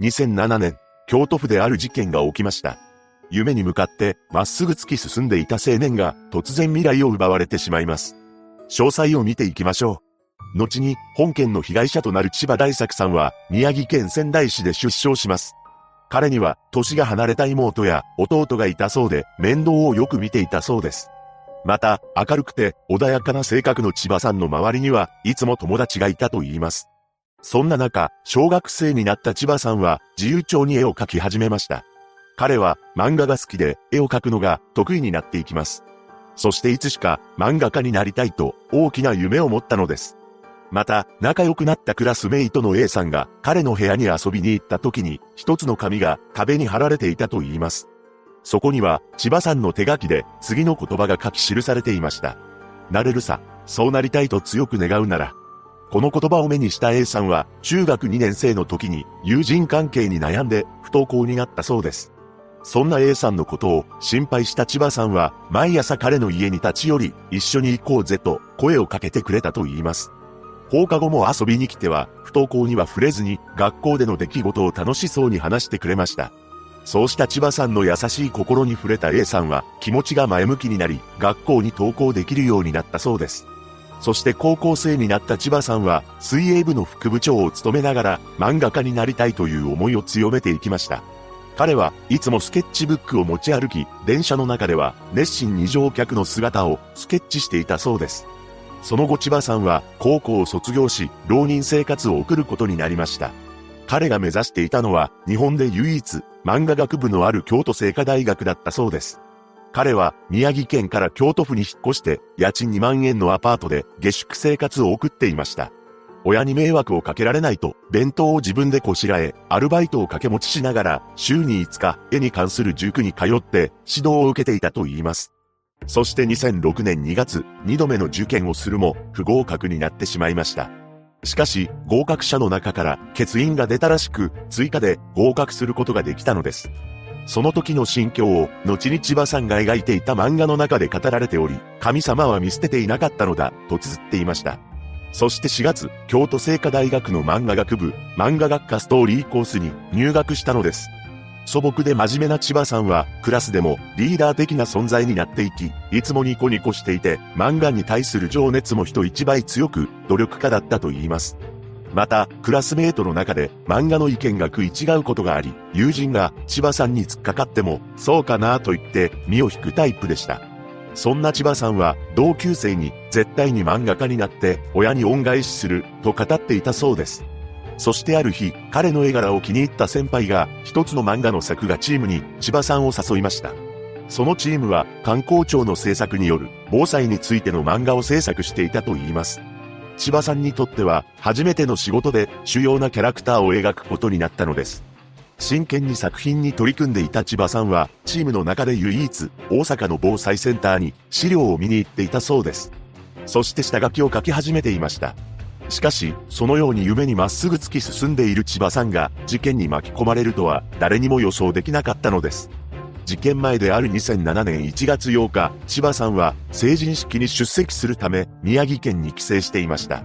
2007年、京都府である事件が起きました。夢に向かってまっすぐ突き進んでいた青年が突然未来を奪われてしまいます。詳細を見ていきましょう。後に本件の被害者となる千葉大作さんは宮城県仙台市で出生します。彼には年が離れた妹や弟がいたそうで面倒をよく見ていたそうです。また、明るくて穏やかな性格の千葉さんの周りにはいつも友達がいたと言います。そんな中、小学生になった千葉さんは自由帳に絵を描き始めました。彼は漫画が好きで絵を描くのが得意になっていきます。そしていつしか漫画家になりたいと大きな夢を持ったのです。また、仲良くなったクラスメイトの A さんが彼の部屋に遊びに行った時に一つの紙が壁に貼られていたと言います。そこには千葉さんの手書きで次の言葉が書き記されていました。なれるさ、そうなりたいと強く願うなら。この言葉を目にした A さんは中学2年生の時に友人関係に悩んで不登校になったそうです。そんな A さんのことを心配した千葉さんは毎朝彼の家に立ち寄り一緒に行こうぜと声をかけてくれたと言います。放課後も遊びに来ては不登校には触れずに学校での出来事を楽しそうに話してくれました。そうした千葉さんの優しい心に触れた A さんは気持ちが前向きになり学校に登校できるようになったそうです。そして高校生になった千葉さんは水泳部の副部長を務めながら漫画家になりたいという思いを強めていきました。彼はいつもスケッチブックを持ち歩き、電車の中では熱心に乗客の姿をスケッチしていたそうです。その後千葉さんは高校を卒業し、浪人生活を送ることになりました。彼が目指していたのは日本で唯一漫画学部のある京都精華大学だったそうです。彼は宮城県から京都府に引っ越して家賃2万円のアパートで下宿生活を送っていました。親に迷惑をかけられないと、弁当を自分でこしらえ、アルバイトを掛け持ちしながら、週に5日、絵に関する塾に通って、指導を受けていたと言います。そして2006年2月、2度目の受験をするも、不合格になってしまいました。しかし、合格者の中から欠員が出たらしく、追加で合格することができたのです。その時の心境を、後に千葉さんが描いていた漫画の中で語られており、神様は見捨てていなかったのだ、と綴っていました。そして4月、京都精華大学の漫画学部、漫画学科ストーリーコースに入学したのです。素朴で真面目な千葉さんは、クラスでもリーダー的な存在になっていき、いつもニコニコしていて、漫画に対する情熱も人一倍強く、努力家だったと言います。また、クラスメートの中で漫画の意見が食い違うことがあり、友人が千葉さんに突っかかっても、そうかなと言って身を引くタイプでした。そんな千葉さんは同級生に絶対に漫画家になって親に恩返しすると語っていたそうです。そしてある日、彼の絵柄を気に入った先輩が一つの漫画の作画チームに千葉さんを誘いました。そのチームは観光庁の制作による防災についての漫画を制作していたと言います。千葉さんにとっては初めての仕事で主要なキャラクターを描くことになったのです。真剣に作品に取り組んでいた千葉さんは、チームの中で唯一、大阪の防災センターに資料を見に行っていたそうです。そして下書きを書き始めていました。しかし、そのように夢にまっすぐ突き進んでいる千葉さんが事件に巻き込まれるとは誰にも予想できなかったのです。事件前である2007年1月8日、千葉さんは成人式に出席するため宮城県に帰省していました。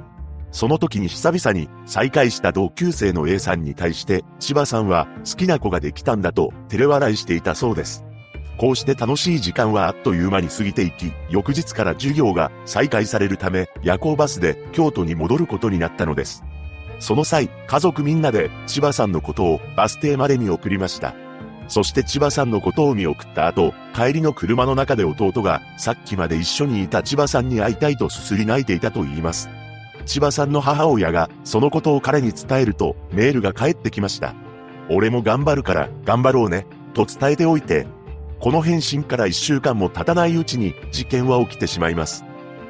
その時に久々に再会した同級生の A さんに対して千葉さんは好きな子ができたんだと照れ笑いしていたそうです。こうして楽しい時間はあっという間に過ぎていき、翌日から授業が再開されるため夜行バスで京都に戻ることになったのです。その際、家族みんなで千葉さんのことをバス停まで見送りました。そして千葉さんのことを見送った後、帰りの車の中で弟がさっきまで一緒にいた千葉さんに会いたいとすすり泣いていたと言います。千葉さんの母親がそのことを彼に伝えるとメールが返ってきました。俺も頑張るから頑張ろうね、と伝えておいて。この返信から1週間も経たないうちに事件は起きてしまいます。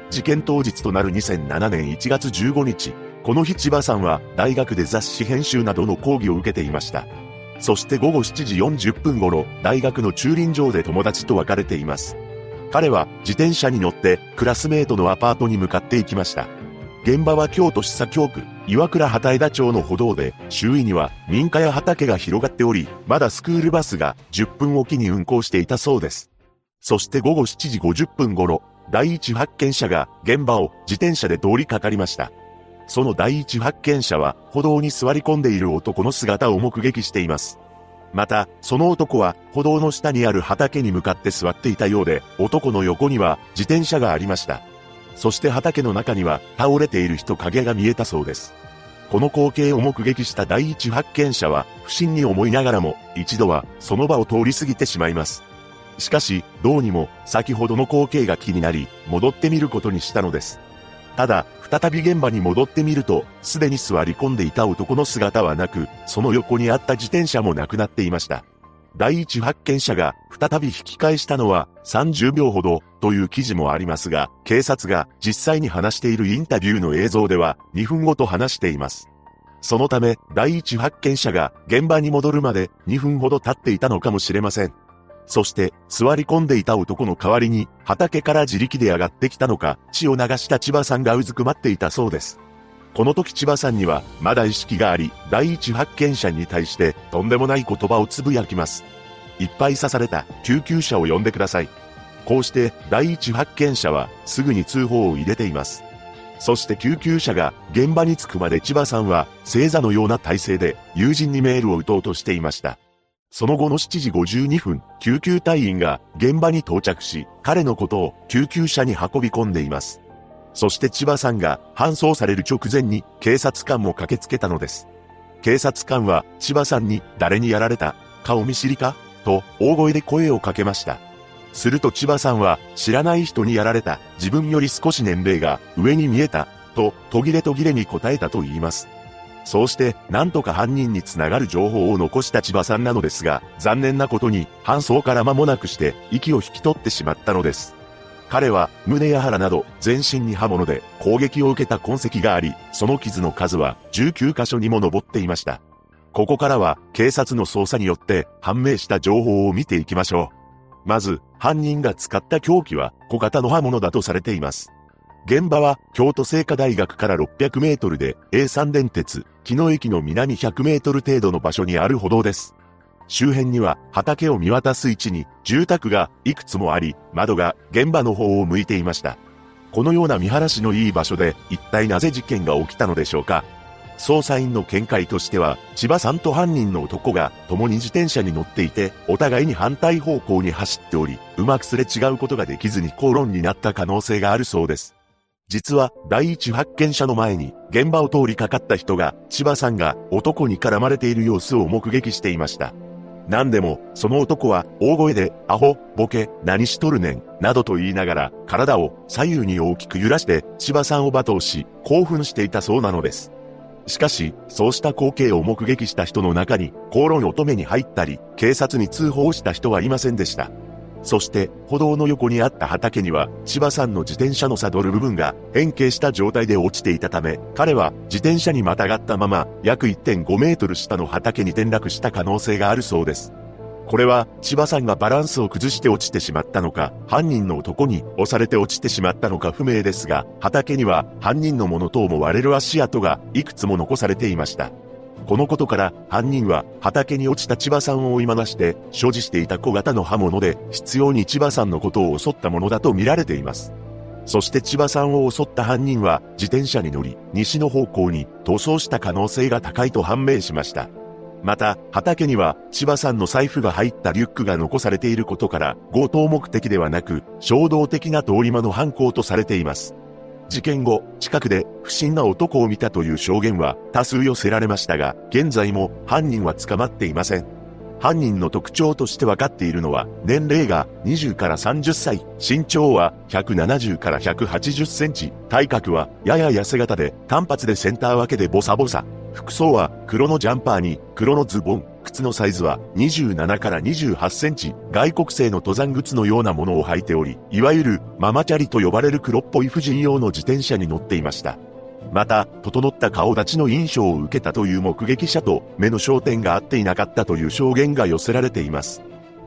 事件当日となる2007年1月15日、この日千葉さんは大学で雑誌編集などの講義を受けていました。そして午後7時40分頃、大学の駐輪場で友達と別れています。彼は自転車に乗ってクラスメートのアパートに向かっていきました。現場は京都市左京区、岩倉畑枝町の歩道で、周囲には民家や畑が広がっており、まだスクールバスが10分おきに運行していたそうです。そして午後7時50分頃、第一発見者が現場を自転車で通りかかりました。その第一発見者は歩道に座り込んでいる男の姿を目撃しています。また、その男は歩道の下にある畑に向かって座っていたようで、男の横には自転車がありました。そして畑の中には倒れている人影が見えたそうです。この光景を目撃した第一発見者は不審に思いながらも一度はその場を通り過ぎてしまいます。しかし、どうにも先ほどの光景が気になり、戻ってみることにしたのです。ただ、再び現場に戻ってみると、すでに座り込んでいた男の姿はなく、その横にあった自転車もなくなっていました。第一発見者が再び引き返したのは30秒ほどという記事もありますが、警察が実際に話しているインタビューの映像では2分後と話しています。そのため、第一発見者が現場に戻るまで2分ほど経っていたのかもしれません。そして、座り込んでいた男の代わりに、畑から自力で上がってきたのか、血を流した千葉さんがうずくまっていたそうです。この時千葉さんには、まだ意識があり、第一発見者に対して、とんでもない言葉をつぶやきます。いっぱい刺された、救急車を呼んでください。こうして、第一発見者は、すぐに通報を入れています。そして救急車が現場に着くまで千葉さんは正座のような体勢で友人にメールを打とうとしていました。その後の7時52分、救急隊員が現場に到着し、彼のことを救急車に運び込んでいます。そして千葉さんが搬送される直前に警察官も駆けつけたのです。警察官は千葉さんに誰にやられた？顔見知りか？と大声で声をかけました。すると千葉さんは知らない人にやられた？自分より少し年齢が上に見えた？と途切れ途切れに答えたと言います。そうして、なんとか犯人につながる情報を残した千葉さんなのですが、残念なことに、搬送から間もなくして、息を引き取ってしまったのです。彼は、胸や腹など、全身に刃物で攻撃を受けた痕跡があり、その傷の数は19箇所にも上っていました。ここからは、警察の捜査によって判明した情報を見ていきましょう。まず、犯人が使った凶器は小型の刃物だとされています。現場は京都精華大学から600メートルで A3 電鉄、木野駅の南100メートル程度の場所にある歩道です。周辺には畑を見渡す位置に住宅がいくつもあり、窓が現場の方を向いていました。このような見晴らしのいい場所で一体なぜ事件が起きたのでしょうか捜査員の見解としては、千葉さんと犯人の男が共に自転車に乗っていて、お互いに反対方向に走っており、うまくすれ違うことができずに口論になった可能性があるそうです。実は第一発見者の前に現場を通りかかった人が千葉さんが男に絡まれている様子を目撃していました。何でも、その男は大声で、アホ、ボケ、何しとるねん、などと言いながら、体を左右に大きく揺らして、千葉さんを罵倒し、興奮していたそうなのです。しかし、そうした光景を目撃した人の中に、口論乙女に入ったり、警察に通報した人はいませんでした。そして、歩道の横にあった畑には、千葉さんの自転車のサドル部分が変形した状態で落ちていたため、彼は自転車にまたがったまま、約1.5メートル下の畑に転落した可能性があるそうです。これは、千葉さんがバランスを崩して落ちてしまったのか、犯人の男に押されて落ちてしまったのか不明ですが、畑には犯人のものと思われる足跡がいくつも残されていました。このことから犯人は畑に落ちた千葉さんを追い回して所持していた小型の刃物で必要に千葉さんのことを襲ったものだと見られています。そして千葉さんを襲った犯人は自転車に乗り西の方向に逃走した可能性が高いと判明しました。また、畑には千葉さんの財布が入ったリュックが残されていることから強盗目的ではなく衝動的な通り魔の犯行とされています。事件後、近くで不審な男を見たという証言は多数寄せられましたが、現在も犯人は捕まっていません。犯人の特徴として分かっているのは、年齢が20から30歳、身長は170から180センチ、体格はやや痩せ型で、単発でセンター分けでボサボサ。服装は黒のジャンパーに黒のズボン、のサイズは27から28センチ、外国製の登山靴のようなものを履いており、いわゆるママチャリと呼ばれる黒っぽい婦人用の自転車に乗っていました。また、整った顔立ちの印象を受けたという目撃者と目の焦点が合っていなかったという証言が寄せられています。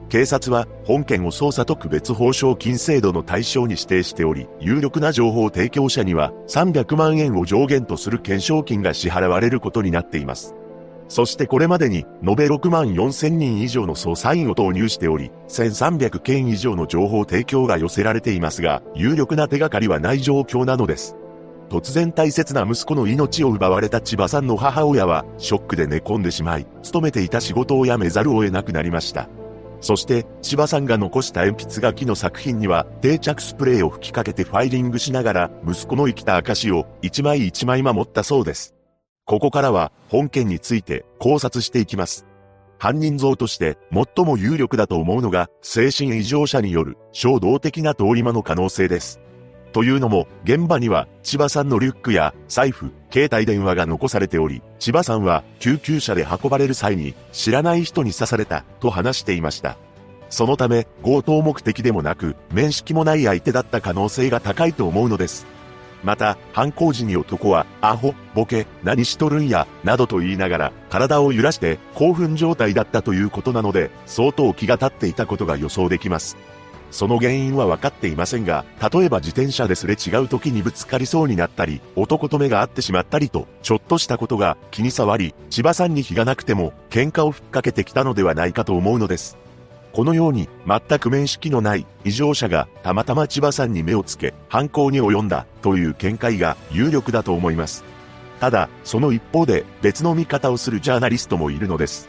警察は本件を捜査特別報奨金制度の対象に指定しており、有力な情報提供者には300万円を上限とする懸賞金が支払われることになっています。そしてこれまでに延べ6万4千人以上の捜査員を投入しており、1300件以上の情報提供が寄せられていますが、有力な手がかりはない状況なのです。突然大切な息子の命を奪われた千葉さんの母親は、ショックで寝込んでしまい、勤めていた仕事を辞めざるを得なくなりました。そして、千葉さんが残した鉛筆書きの作品には、定着スプレーを吹きかけてファイリングしながら、息子の生きた証を一枚一枚守ったそうです。ここからは、本件について考察していきます。犯人像として最も有力だと思うのが、精神異常者による衝動的な通り魔の可能性です。というのも、現場には千葉さんのリュックや財布、携帯電話が残されており、千葉さんは救急車で運ばれる際に知らない人に刺されたと話していました。そのため、強盗目的でもなく、面識もない相手だった可能性が高いと思うのです。また、犯行時に男は、アホ、ボケ、何しとるんや、などと言いながら、体を揺らして興奮状態だったということなので、相当気が立っていたことが予想できます。その原因は分かっていませんが、例えば自転車ですれ違う時にぶつかりそうになったり、男と目が合ってしまったりと、ちょっとしたことが気に障り、千葉さんに非がなくても、喧嘩をふっかけてきたのではないかと思うのです。このように、全く面識のない異常者がたまたま千葉さんに目をつけ、犯行に及んだという見解が有力だと思います。ただ、その一方で別の見方をするジャーナリストもいるのです。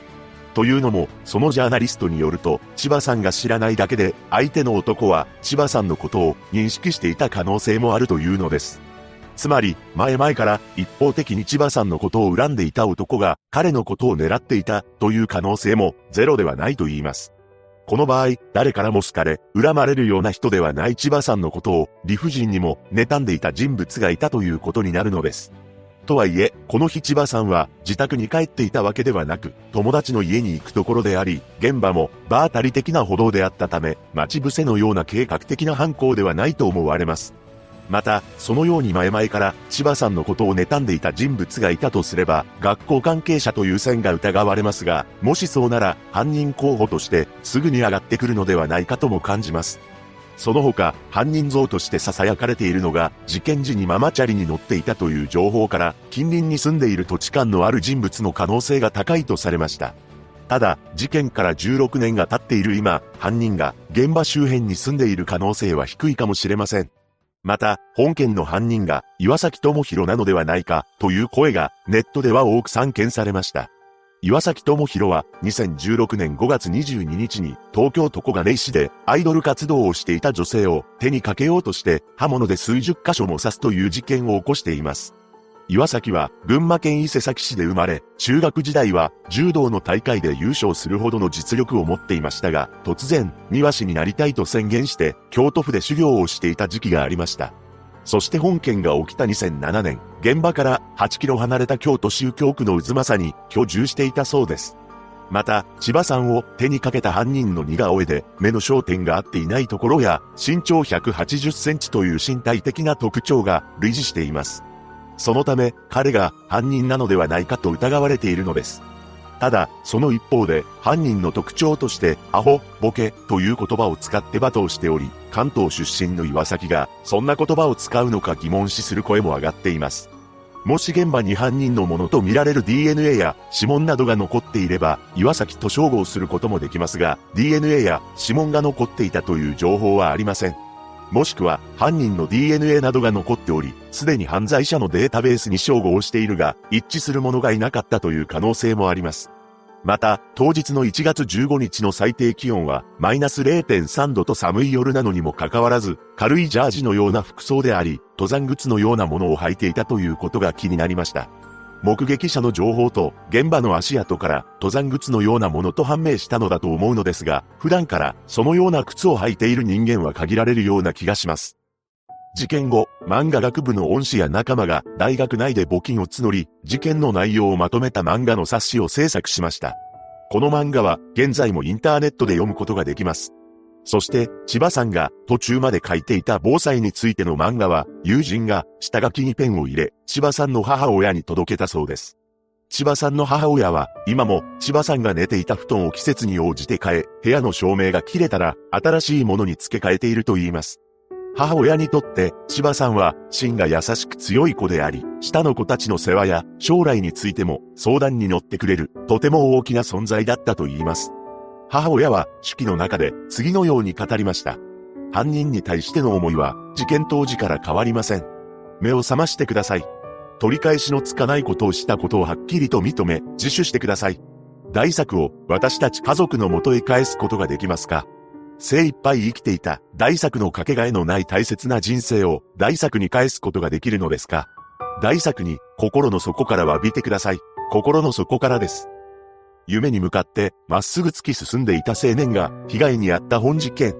というのも、そのジャーナリストによると、千葉さんが知らないだけで、相手の男は千葉さんのことを認識していた可能性もあるというのです。つまり、前々から一方的に千葉さんのことを恨んでいた男が彼のことを狙っていたという可能性もゼロではないと言います。この場合、誰からも好かれ、恨まれるような人ではない千葉さんのことを理不尽にも妬んでいた人物がいたということになるのです。とはいえ、この日千葉さんは自宅に帰っていたわけではなく、友達の家に行くところであり、現場も場当たり的な歩道であったため、待ち伏せのような計画的な犯行ではないと思われます。また、そのように前々から千葉さんのことを妬んでいた人物がいたとすれば、学校関係者という線が疑われますが、もしそうなら犯人候補としてすぐに上がってくるのではないかとも感じます。その他、犯人像として囁かれているのが、事件時にママチャリに乗っていたという情報から、近隣に住んでいる土地勘のある人物の可能性が高いとされました。ただ、事件から16年が経っている今、犯人が現場周辺に住んでいる可能性は低いかもしれません。また、本件の犯人が岩崎智弘なのではないかという声がネットでは多く散見されました。岩崎智弘は2016年5月22日に東京都小金井市でアイドル活動をしていた女性を手にかけようとして刃物で数十箇所も刺すという事件を起こしています。岩崎は群馬県伊勢崎市で生まれ、中学時代は柔道の大会で優勝するほどの実力を持っていましたが、突然、庭師になりたいと宣言して京都府で修行をしていた時期がありました。そして本件が起きた2007年、現場から8キロ離れた京都市右京区の渦政に居住していたそうです。また、千葉さんを手にかけた犯人の似顔絵で目の焦点が合っていないところや、身長180センチという身体的な特徴が類似しています。そのため、彼が犯人なのではないかと疑われているのです。ただ、その一方で、犯人の特徴として、アホ、ボケ、という言葉を使って罵倒しており、関東出身の岩崎が、そんな言葉を使うのか疑問視する声も上がっています。もし現場に犯人のものと見られる DNA や指紋などが残っていれば、岩崎と照合することもできますが、DNA や指紋が残っていたという情報はありません。もしくは、犯人の DNA などが残っており、すでに犯罪者のデータベースに照合しているが、一致する者がいなかったという可能性もあります。また、当日の1月15日の最低気温は、マイナス0.3度と寒い夜なのにもかかわらず、軽いジャージのような服装であり、登山靴のようなものを履いていたということが気になりました。目撃者の情報と現場の足跡から登山靴のようなものと判明したのだと思うのですが、普段からそのような靴を履いている人間は限られるような気がします。事件後、漫画学部の恩師や仲間が大学内で募金を募り、事件の内容をまとめた漫画の冊子を制作しました。この漫画は現在もインターネットで読むことができます。そして、千葉さんが途中まで書いていた防災についての漫画は、友人が下書きにペンを入れ、千葉さんの母親に届けたそうです。千葉さんの母親は、今も千葉さんが寝ていた布団を季節に応じて変え、部屋の照明が切れたら、新しいものに付け替えていると言います。母親にとって、千葉さんは、芯が優しく強い子であり、下の子たちの世話や将来についても相談に乗ってくれる、とても大きな存在だったと言います。母親は手記の中で次のように語りました。犯人に対しての思いは事件当時から変わりません。目を覚ましてください。取り返しのつかないことをしたことをはっきりと認め、自首してください。大作を私たち家族のもとへ返すことができますか精一杯生きていた大作のかけがえのない大切な人生を大作に返すことができるのですか大作に心の底から詫びてください。心の底からです。夢に向かってまっすぐ突き進んでいた青年が被害に遭った本事件。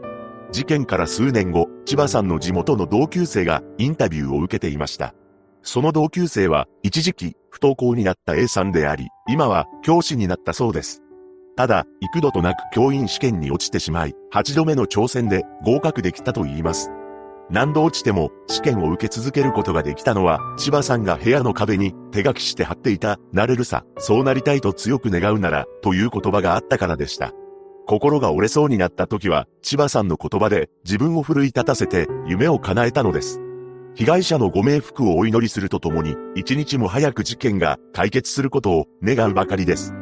事件から数年後、千葉さんの地元の同級生がインタビューを受けていました。その同級生は一時期不登校になった A さんであり、今は教師になったそうです。ただ、幾度となく教員試験に落ちてしまい、8度目の挑戦で合格できたと言います。何度落ちても試験を受け続けることができたのは、千葉さんが部屋の壁に手書きして貼っていた、なれるさ、そうなりたいと強く願うなら、という言葉があったからでした。心が折れそうになった時は、千葉さんの言葉で自分を奮い立たせて夢を叶えたのです。被害者のご冥福をお祈りするとともに、一日も早く事件が解決することを願うばかりです。